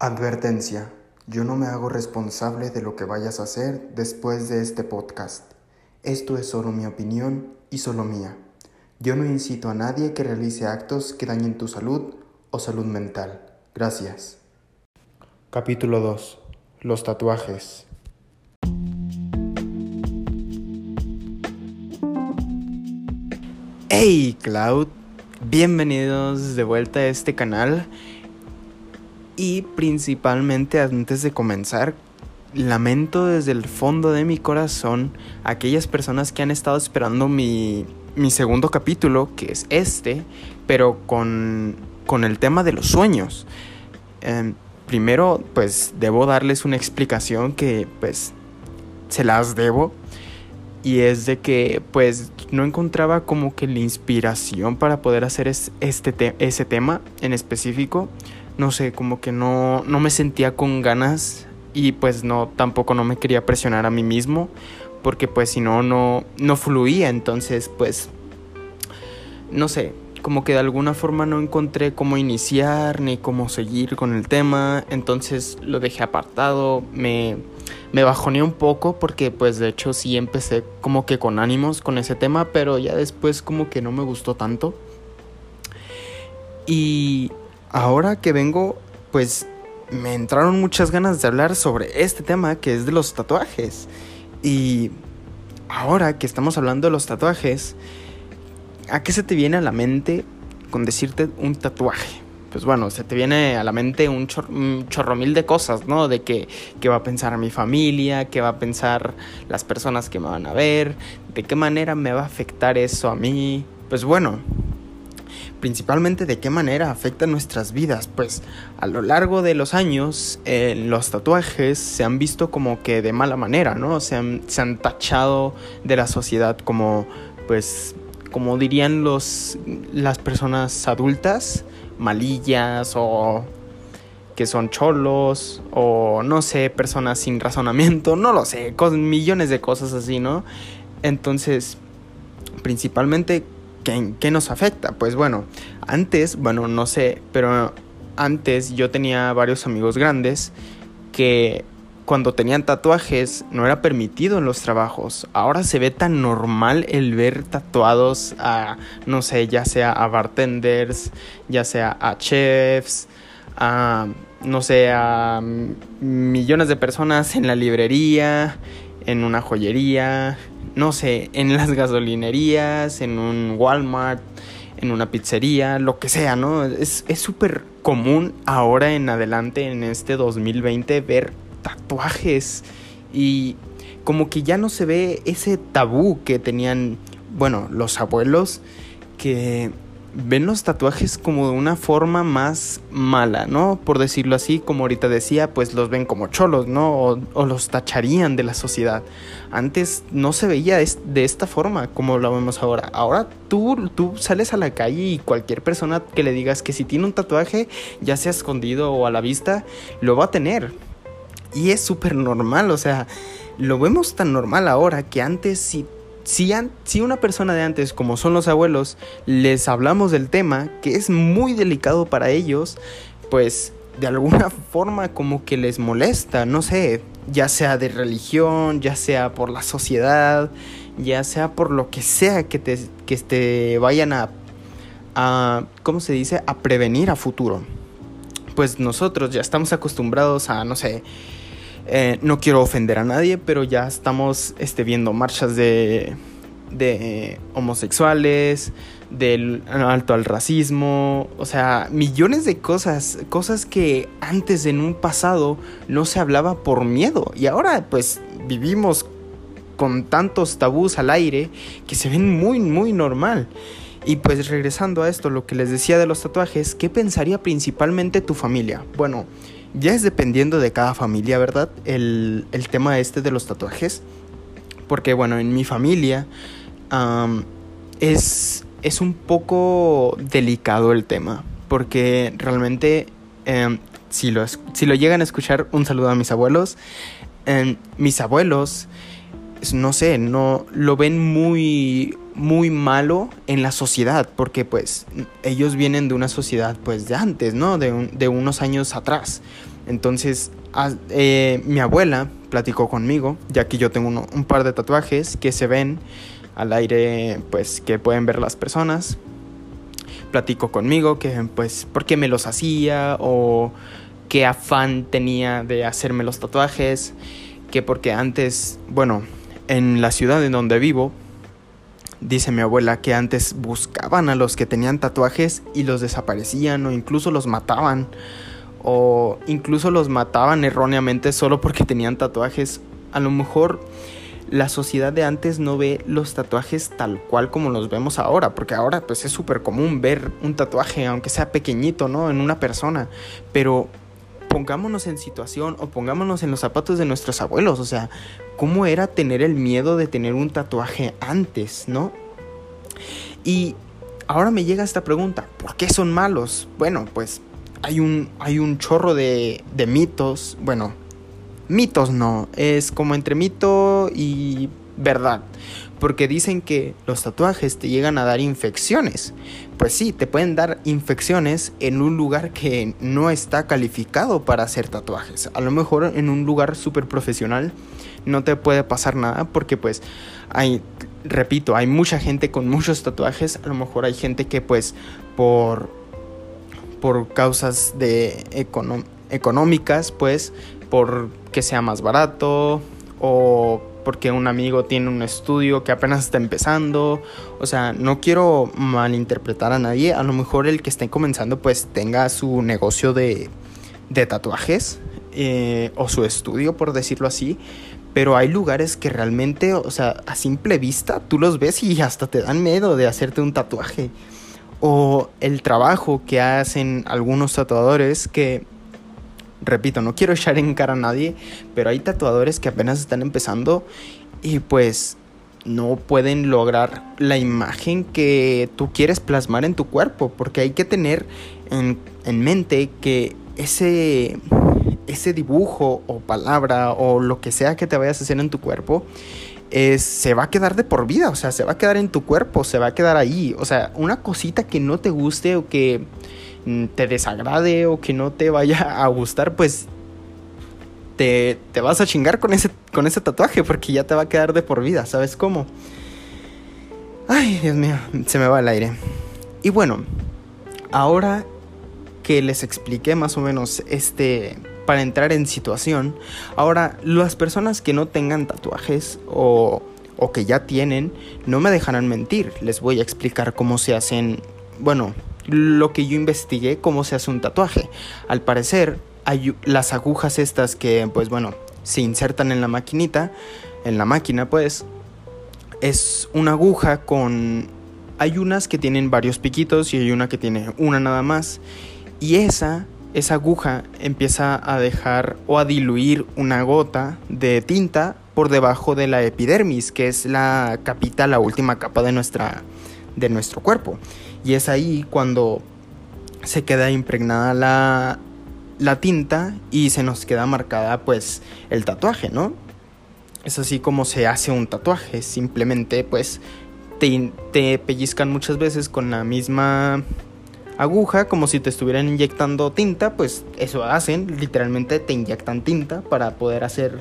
Advertencia. Yo no me hago responsable de lo que vayas a hacer después de este podcast. Esto es solo mi opinión y solo mía. Yo no incito a nadie que realice actos que dañen tu salud o salud mental. Gracias. Capítulo 2. Los tatuajes. Hey Cloud, bienvenidos de vuelta a este canal. Y principalmente antes de comenzar, lamento desde el fondo de mi corazón a aquellas personas que han estado esperando mi, mi segundo capítulo, que es este, pero con, con el tema de los sueños. Em, primero, pues debo darles una explicación que pues se las debo. Y es de que pues no encontraba como que la inspiración para poder hacer este ese tema en específico no sé, como que no, no me sentía con ganas y pues no, tampoco no me quería presionar a mí mismo porque pues si no, no, no fluía, entonces pues, no sé, como que de alguna forma no encontré cómo iniciar ni cómo seguir con el tema, entonces lo dejé apartado, me, me bajoné un poco porque pues de hecho sí empecé como que con ánimos con ese tema, pero ya después como que no me gustó tanto. Y ahora que vengo, pues me entraron muchas ganas de hablar sobre este tema que es de los tatuajes. Y ahora que estamos hablando de los tatuajes, ¿a qué se te viene a la mente con decirte un tatuaje? Pues bueno, se te viene a la mente un, chorro mil de cosas, ¿no? De que, qué va a pensar mi familia, qué va a pensar las personas que me van a ver, de qué manera me va a afectar eso a mí. Pues bueno, principalmente de qué manera afecta nuestras vidas, pues a lo largo de los años eh, los tatuajes se han visto como que de mala manera, ¿no? Se han, se han tachado de la sociedad como, pues, como dirían los, las personas adultas, malillas o que son cholos o no sé, personas sin razonamiento, no lo sé, con millones de cosas así, ¿no? Entonces, principalmente ¿qué, nos afecta? Pues bueno, antes, bueno, no sé, pero antes yo tenía varios amigos grandes que cuando tenían tatuajes no era permitido en los trabajos. Ahora se ve tan normal el ver tatuados a, no sé, ya sea a bartenders, ya sea a chefs, a, no sé, a millones de personas en la librería, en una joyería, no sé, en las gasolinerías, en un Walmart, en una pizzería, lo que sea, ¿no? Es súper común ahora en adelante, en este 2020, ver tatuajes y como que ya no se ve ese tabú que tenían, bueno, los abuelos, que ven los tatuajes como de una forma más mala, ¿no? Por decirlo así, como ahorita decía, pues los ven como cholos, ¿no? O, los tacharían de la sociedad. Antes no se veía de esta forma como lo vemos ahora. Ahora tú, tú sales a la calle y cualquier persona que le digas que si tiene un tatuaje, ya sea escondido o a la vista, lo va a tener. Y es súper normal, o sea, lo vemos tan normal ahora que antes si si, una persona de antes, como son los abuelos, les hablamos del tema, que es muy delicado para ellos, pues de alguna forma como que les molesta, no sé, ya sea de religión, ya sea por la sociedad, ya sea por lo que sea que te, que te vayan a, a, ¿cómo se dice?, a prevenir a futuro. Pues nosotros ya estamos acostumbrados a, no sé, eh, no quiero ofender a nadie, pero ya estamos este, viendo marchas de, de homosexuales, del alto al racismo, o sea, millones de cosas, cosas que antes en un pasado no se hablaba por miedo y ahora pues vivimos con tantos tabús al aire que se ven muy, muy normal. Y pues regresando a esto, lo que les decía de los tatuajes, ¿qué pensaría principalmente tu familia? Bueno, ya es dependiendo de cada familia, ¿verdad? El, tema este de los tatuajes. Porque bueno, en mi familia es, es un poco delicado el tema. Porque realmente, em, si, lo, si lo llegan a escuchar, un saludo a mis abuelos. Em, mis abuelos, no sé, no lo ven muy muy malo en la sociedad porque pues ellos vienen de una sociedad pues de antes, ¿no? De, de unos años atrás. Entonces, eh, mi abuela platicó conmigo, ya que yo tengo un par de tatuajes que se ven al aire, pues que pueden ver las personas. Platicó conmigo que pues por qué me los hacía o qué afán tenía de hacerme los tatuajes, que porque antes, bueno, en la ciudad en donde vivo, dice mi abuela que antes buscaban a los que tenían tatuajes y los desaparecían o incluso los mataban o incluso los mataban erróneamente solo porque tenían tatuajes. A lo mejor la sociedad de antes no ve los tatuajes tal cual como los vemos ahora, porque ahora pues es súper común ver un tatuaje, aunque sea pequeñito, ¿no? En una persona, pero pongámonos en situación o pongámonos en los zapatos de nuestros abuelos, o sea, ¿cómo era tener el miedo de tener un tatuaje antes, ¿no? Y ahora me llega esta pregunta, ¿por qué son malos? Bueno, pues hay un, hay un chorro de, de mitos, bueno, mitos no, es como entre mito y verdad. Porque dicen que los tatuajes te llegan a dar infecciones. Pues sí, te pueden dar infecciones en un lugar que no está calificado para hacer tatuajes. A lo mejor en un lugar súper profesional no te puede pasar nada porque pues hay, repito, hay mucha gente con muchos tatuajes. A lo mejor hay gente que pues por, por causas de económicas pues por que sea más barato o porque un amigo tiene un estudio que apenas está empezando. O sea, no quiero malinterpretar a nadie. A lo mejor el que esté comenzando pues tenga su negocio de, tatuajes eh, o su estudio, por decirlo así. Pero hay lugares que realmente, o sea, a simple vista tú los ves y hasta te dan miedo de hacerte un tatuaje. O el trabajo que hacen algunos tatuadores que repito, no quiero echar en cara a nadie, pero hay tatuadores que apenas están empezando y pues no pueden lograr la imagen que tú quieres plasmar en tu cuerpo, porque hay que tener en, mente que ese, ese dibujo o palabra o lo que sea que te vayas a hacer en tu cuerpo, es, se va a quedar de por vida, o sea, se va a quedar en tu cuerpo, se va a quedar ahí, o sea, una cosita que no te guste o que te desagrade o que no te vaya a gustar, pues te, te, vas a chingar con ese, con ese tatuaje porque ya te va a quedar de por vida, ¿sabes cómo? Ay, Dios mío, se me va el aire. Y bueno, ahora que les expliqué más o menos este para entrar en situación, ahora las personas que no tengan tatuajes o, o que ya tienen, no me dejarán mentir, les voy a explicar cómo se hacen, bueno, lo que yo investigué, cómo se hace un tatuaje. Al parecer, hay las agujas estas que, pues bueno, se insertan en la maquinita, en la máquina, pues, es una aguja con... Hay unas que tienen varios piquitos y hay una que tiene una nada más. Y esa, esa aguja empieza a dejar o a diluir una gota de tinta por debajo de la epidermis, que es la capita, la última capa de, nuestra, de nuestro cuerpo. Y es ahí cuando se queda impregnada la, la tinta y se nos queda marcada pues el tatuaje, ¿no? Es así como se hace un tatuaje, simplemente pues te, te, pellizcan muchas veces con la misma aguja, como si te estuvieran inyectando tinta, pues eso hacen, literalmente te inyectan tinta para poder hacer,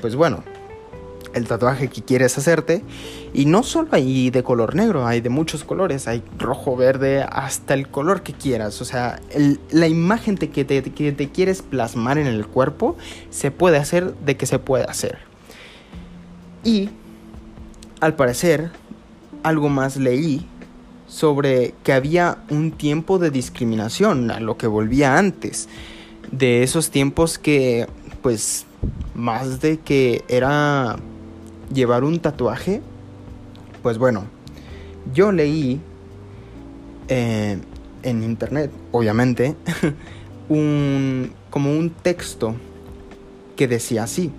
pues bueno, el tatuaje que quieres hacerte. Y no solo hay de color negro, hay de muchos colores, hay rojo, verde, hasta el color que quieras. O sea, la imagen que, te, que te quieres plasmar en el cuerpo se puede hacer de que se puede hacer. Y, al parecer, algo más leí sobre que había un tiempo de discriminación a lo que volvía antes. De esos tiempos que, pues, más de que era llevar un tatuaje, pues bueno, yo leí eh, en internet, obviamente, un, como un texto que decía así,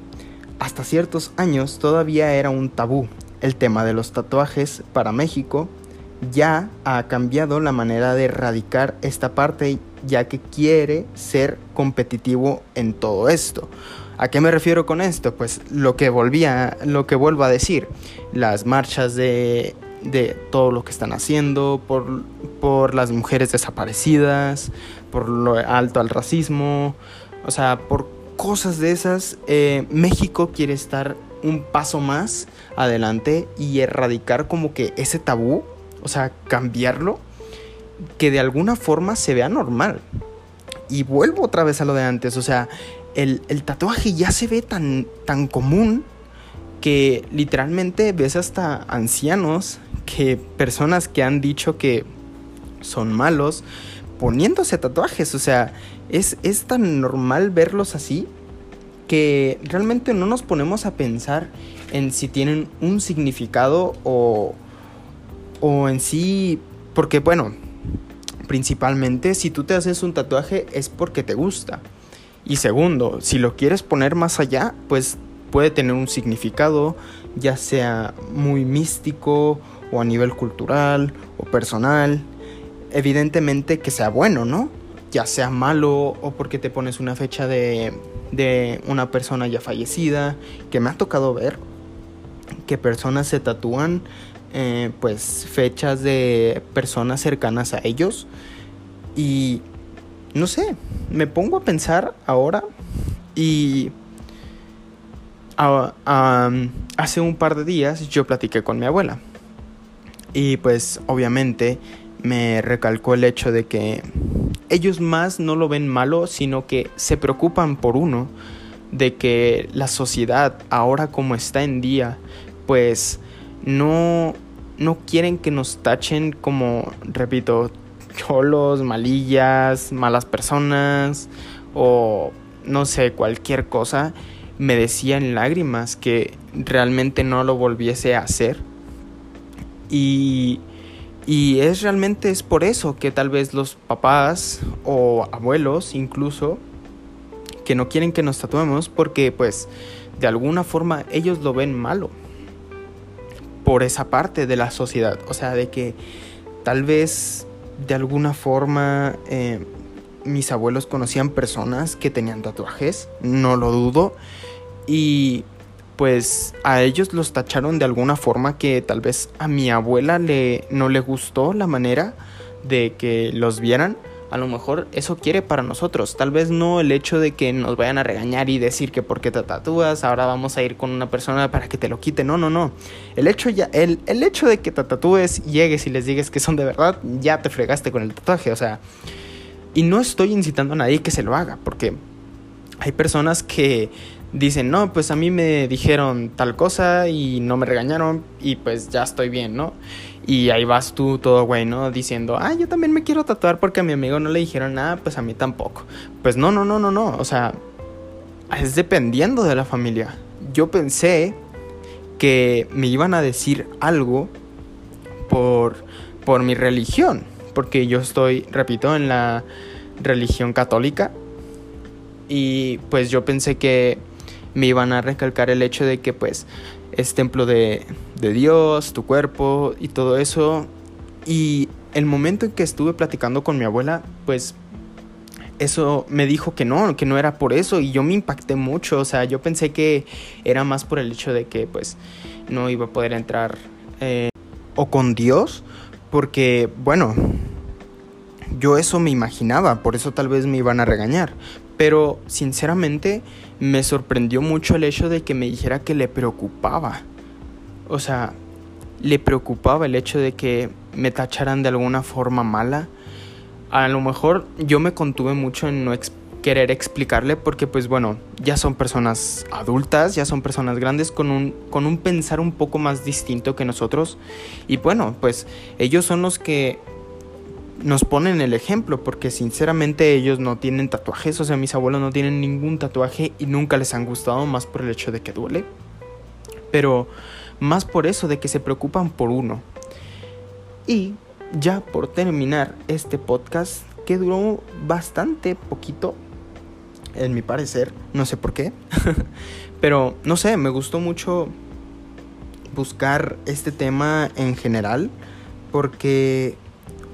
hasta ciertos años todavía era un tabú el tema de los tatuajes para México, ya ha cambiado la manera de erradicar esta parte ya que quiere ser competitivo en todo esto. ¿A qué me refiero con esto? Pues lo que volvía, lo que vuelvo a decir, las marchas de, de todo lo que están haciendo por, por las mujeres desaparecidas, por lo alto al racismo, O sea, por cosas de esas, eh, México quiere estar un paso más adelante y erradicar como que ese tabú, o sea, cambiarlo, que de alguna forma se vea normal. Y vuelvo otra vez a lo de antes, o sea, el, el tatuaje ya se ve tan, tan común que literalmente ves hasta ancianos, que personas que han dicho que son malos, poniéndose tatuajes, o sea, es, es tan normal verlos así que realmente no nos ponemos a pensar en si tienen un significado o, o en sí, porque bueno, principalmente si tú te haces un tatuaje es porque te gusta. Y segundo, si lo quieres poner más allá, pues puede tener un significado, ya sea muy místico o a nivel cultural o personal. Evidentemente que sea bueno, ¿no? Ya sea malo o porque te pones una fecha de, de una persona ya fallecida, que me ha tocado ver que personas se tatúan eh, pues fechas de personas cercanas a ellos y no sé, me pongo a pensar ahora y hace un par de días yo platiqué con mi abuela. Y pues obviamente me recalcó el hecho de que ellos más no lo ven malo, sino que se preocupan por uno, de que la sociedad ahora como está en día, pues no, no quieren que nos tachen como, repito, cholos, malillas, malas personas o no sé, cualquier cosa me decía en lágrimas que realmente no lo volviese a hacer. Y, y es realmente es por eso que tal vez los papás o abuelos incluso que no quieren que nos tatuemos porque pues de alguna forma ellos lo ven malo por esa parte de la sociedad. O sea, de que tal vez de alguna forma eh, mis abuelos conocían personas que tenían tatuajes, no lo dudo, y pues a ellos los tacharon de alguna forma que tal vez a mi abuela le, no le gustó la manera de que los vieran. A lo mejor eso quiere para nosotros. Tal vez no el hecho de que nos vayan a regañar y decir que porque te tatúas, ahora vamos a ir con una persona para que te lo quite. No, no, no. El hecho, ya, el, el hecho de que te tatúes, llegues y les digas que son de verdad, ya te fregaste con el tatuaje. O sea, y no estoy incitando a nadie que se lo haga, porque hay personas que dicen, no, pues a mí me dijeron tal cosa y no me regañaron y pues ya estoy bien, ¿no? Y ahí vas tú todo güey, ¿no? Diciendo, ah, yo también me quiero tatuar porque a mi amigo no le dijeron nada, pues a mí tampoco. Pues no, no, no, no, no. O sea, es dependiendo de la familia. Yo pensé que me iban a decir algo por, por mi religión. Porque yo estoy, repito, en la religión católica. Y pues yo pensé que me iban a recalcar el hecho de que pues es templo de, de Dios, tu cuerpo y todo eso. Y el momento en que estuve platicando con mi abuela, pues eso me dijo que no, que no era por eso y yo me impacté mucho, o sea, yo pensé que era más por el hecho de que pues no iba a poder entrar eh, o con Dios, porque bueno, yo eso me imaginaba, por eso tal vez me iban a regañar, pero sinceramente me sorprendió mucho el hecho de que me dijera que le preocupaba. O sea, le preocupaba el hecho de que me tacharan de alguna forma mala. A lo mejor yo me contuve mucho en no querer explicarle porque pues bueno, ya son personas adultas, ya son personas grandes con un, con un pensar un poco más distinto que nosotros. Y bueno, pues ellos son los que nos ponen el ejemplo, porque sinceramente ellos no tienen tatuajes, o sea, mis abuelos no tienen ningún tatuaje y nunca les han gustado, más por el hecho de que duele, pero más por eso de que se preocupan por uno. Y ya por terminar este podcast, que duró bastante poquito, en mi parecer, no sé por qué, pero no sé, me gustó mucho buscar este tema en general, porque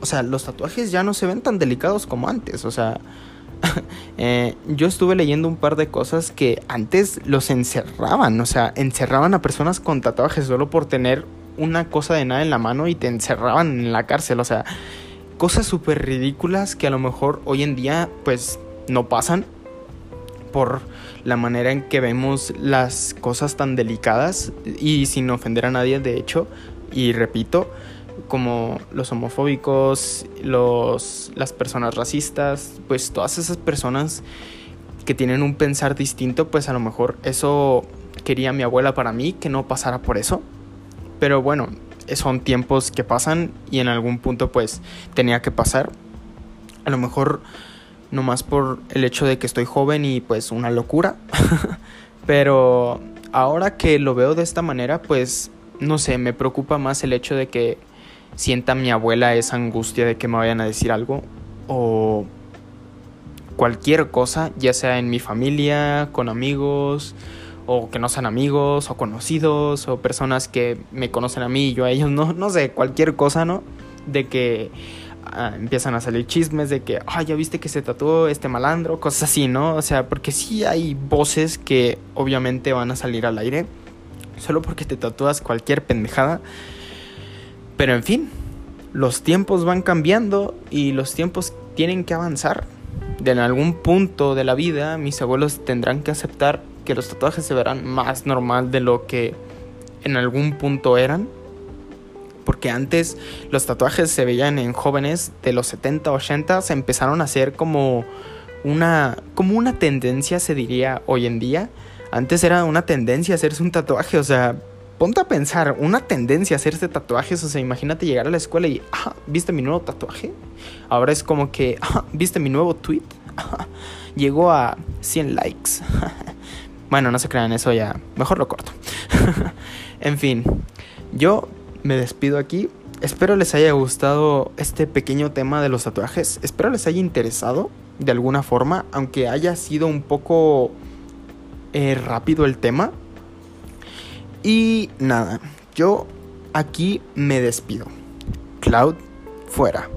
o sea, los tatuajes ya no se ven tan delicados como antes. O sea, eh, yo estuve leyendo un par de cosas que antes los encerraban. O sea, encerraban a personas con tatuajes solo por tener una cosa de nada en la mano y te encerraban en la cárcel. O sea, cosas súper ridículas que a lo mejor hoy en día pues no pasan. por la manera en que vemos las cosas tan delicadas y sin ofender a nadie, de hecho, y repito, como los homofóbicos, los, las personas racistas, pues todas esas personas que tienen un pensar distinto, pues a lo mejor eso quería mi abuela para mí, que no pasara por eso. Pero bueno, son tiempos que pasan y en algún punto pues tenía que pasar. A lo mejor no más por el hecho de que estoy joven y pues una locura. Pero ahora que lo veo de esta manera, pues no sé, me preocupa más el hecho de que sienta mi abuela esa angustia de que me vayan a decir algo o cualquier cosa, ya sea en mi familia, con amigos, o que no sean amigos, o conocidos, o personas que me conocen a mí y yo a ellos, no, no sé, cualquier cosa, ¿no? De que ah, empiezan a salir chismes de que, ah, ya viste que se tatuó este malandro, cosas así, ¿no? O sea, porque sí hay voces que obviamente van a salir al aire, solo porque te tatúas cualquier pendejada pero en fin, los tiempos van cambiando y los tiempos tienen que avanzar. De en algún punto de la vida, mis abuelos tendrán que aceptar que los tatuajes se verán más normal de lo que en algún punto eran. Porque antes los tatuajes se veían en jóvenes de los 70, 80, se empezaron a hacer como una, como una tendencia, se diría hoy en día. Antes era una tendencia hacerse un tatuaje, o sea, ponte a pensar, una tendencia a hacerse tatuajes, o sea, imagínate llegar a la escuela y, ah, ¿viste mi nuevo tatuaje? Ahora es como que, ah, ¿viste mi nuevo tweet? llegó a 100 likes. bueno, no se crean eso ya, mejor lo corto. en fin, yo me despido aquí. Espero les haya gustado este pequeño tema de los tatuajes. Espero les haya interesado de alguna forma, aunque haya sido un poco eh, rápido el tema. Y nada, yo aquí me despido. Cloud fuera.